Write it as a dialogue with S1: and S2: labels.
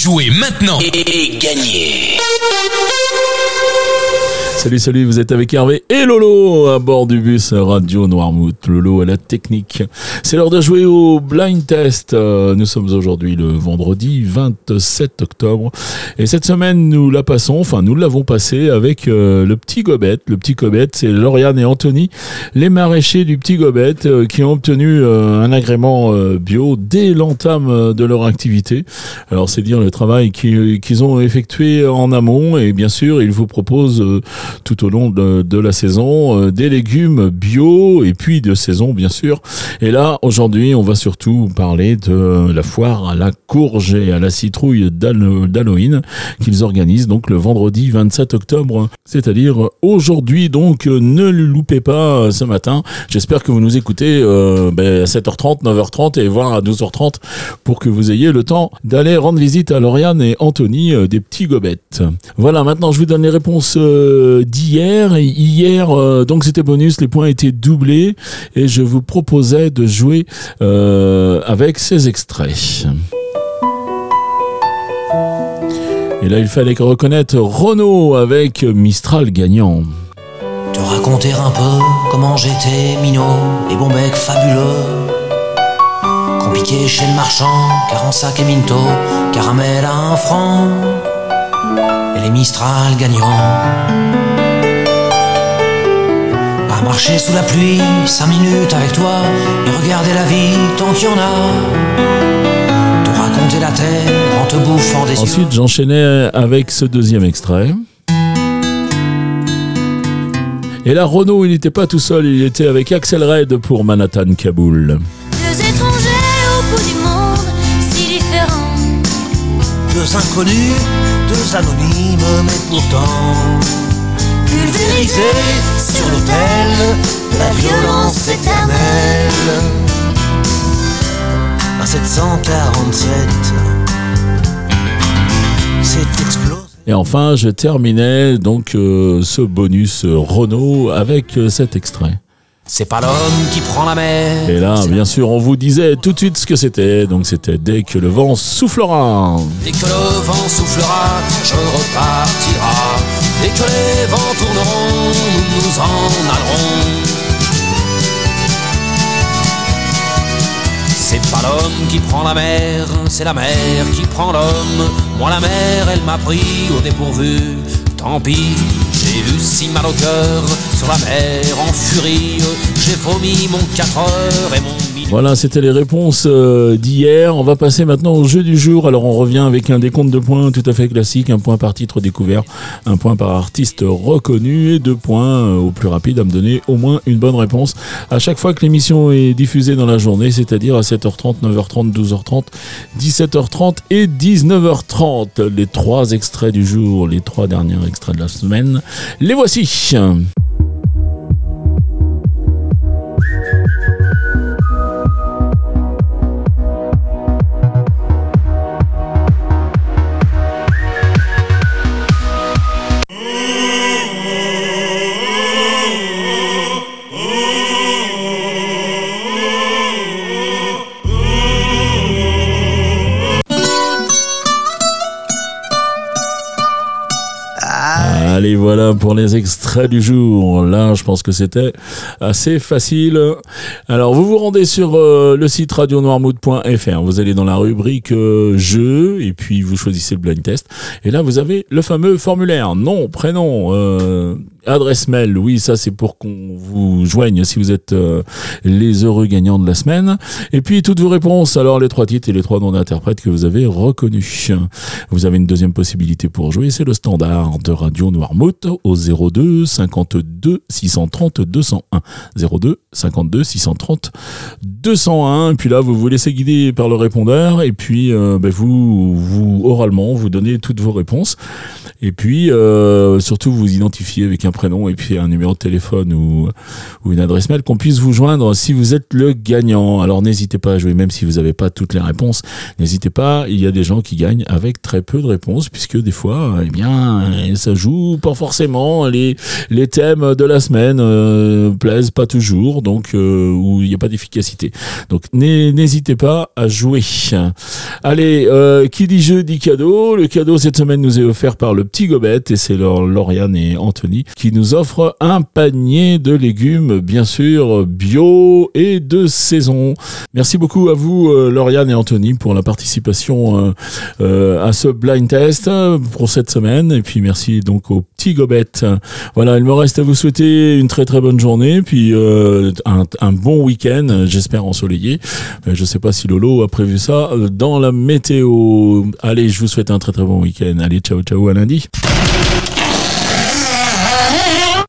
S1: Jouez maintenant. Et gagnez
S2: Salut, salut, vous êtes avec Hervé et Lolo à bord du bus Radio Noirmouth. Lolo à la technique. C'est l'heure de jouer au blind test. Euh, nous sommes aujourd'hui le vendredi 27 octobre. Et cette semaine, nous la passons, enfin, nous l'avons passé avec euh, le petit Gobet. Le petit Gobet, c'est Lauriane et Anthony, les maraîchers du petit Gobet, euh, qui ont obtenu un agrément bio dès l'entame de leur activité. Alors, c'est dire le travail qu'ils ont effectué en amont. Et bien sûr, ils vous proposent tout au long de, la saison, euh, des légumes bio et puis de saison bien sûr. Et là, aujourd'hui, on va surtout parler de la foire à la courge et à la citrouille d'Halloween qu'ils organisent donc le vendredi 27 octobre, c'est-à-dire aujourd'hui. Donc, ne le loupez pas ce matin. J'espère que vous nous écoutez euh, ben, à 7h30, 9h30 et voire à 12h30 pour que vous ayez le temps d'aller rendre visite à Lauriane et Anthony euh, des petits gobettes. Voilà, maintenant je vous donne les réponses d'hier. Hier, euh, donc c'était bonus, les points étaient doublés et je vous proposais de jouer euh, avec ces extraits. Et là, il fallait reconnaître Renault avec Mistral gagnant.
S3: Te raconter un peu comment j'étais minot et bon bec fabuleux. Compliqué chez le marchand, car en sac et minto, caramel à un franc et les Mistral gagnants. À marcher sous la pluie, cinq minutes avec toi, et regarder la vie tant qu'il y en a. Te raconter la terre en te bouffant des
S2: Ensuite, j'enchaînais avec ce deuxième extrait. Et là, Renault, il n'était pas tout seul, il était avec Axel Red pour Manhattan Kaboul.
S4: Deux étrangers au bout du monde, si différents.
S3: Deux inconnus deux anonymes, mais pourtant pulvérisés violence éternelle. À 747, c'est explosé.
S2: Et enfin, je terminais donc euh, ce bonus Renault avec euh, cet extrait.
S3: C'est pas l'homme qui prend la mer.
S2: Et là, bien sûr, on vous disait tout de suite ce que c'était. Donc c'était dès que le vent soufflera.
S3: Dès que le vent soufflera, je repartira. Dès que les vents tourneront, nous nous en allerons. Qui prend la mer, c'est la mer qui prend l'homme. Moi la mer, elle m'a pris au dépourvu. Tant pis, j'ai eu si mal au cœur sur la mer en furie. J'ai vomi mon 4 heures et mon
S2: voilà, c'était les réponses euh, d'hier. On va passer maintenant au jeu du jour. Alors on revient avec un décompte de points tout à fait classique, un point par titre découvert, un point par artiste reconnu et deux points euh, au plus rapide à me donner au moins une bonne réponse à chaque fois que l'émission est diffusée dans la journée, c'est-à-dire à 7h30, 9h30, 12h30, 17h30 et 19h30. Les trois extraits du jour, les trois derniers extraits de la semaine, les voici. Voilà pour les extraits du jour. Là, je pense que c'était assez facile. Alors, vous vous rendez sur euh, le site radionoirmood.fr. Vous allez dans la rubrique euh, jeux et puis vous choisissez le blind test. Et là, vous avez le fameux formulaire. Nom, prénom, euh, adresse mail. Oui, ça, c'est pour qu'on vous joigne si vous êtes les heureux gagnants de la semaine. Et puis, toutes vos réponses. Alors, les trois titres et les trois noms d'interprètes que vous avez reconnus. Vous avez une deuxième possibilité pour jouer. C'est le standard de Radio Noir au 02 52 630 201. 02 52 630 201. Et puis là, vous vous laissez guider par le répondeur et puis euh, ben, vous, vous oralement vous donnez toutes vos réponses. Et puis euh, surtout vous identifiez avec un prénom et puis un numéro de téléphone ou, une adresse mail qu'on puisse vous joindre si vous êtes le gagnant. Alors n'hésitez pas à jouer, même si vous n'avez pas toutes les réponses. N'hésitez pas, il y a des gens qui gagnent avec très peu de réponses puisque des fois, eh bien, ça joue pas forcément. Les, les thèmes de la semaine euh, plaisent pas toujours, donc euh, où il n'y a pas d'efficacité. Donc n'hésitez pas à jouer. Allez, euh, qui dit jeu dit cadeau. Le cadeau cette semaine nous est offert par le petit Gobet et c'est Lauriane et Anthony qui nous offrent un panier de légumes, bien sûr, bio et de saison. Merci beaucoup à vous, euh, Lauriane et Anthony, pour la participation euh, euh, à ce blind test pour cette semaine. Et puis merci donc au petit Gobet. Voilà, il me reste à vous souhaiter une très très bonne journée, puis un, un, bon week-end, j'espère ensoleillé. Je sais pas si Lolo a prévu ça dans la météo. Allez, je vous souhaite un très très bon week-end. Allez, ciao ciao à lundi.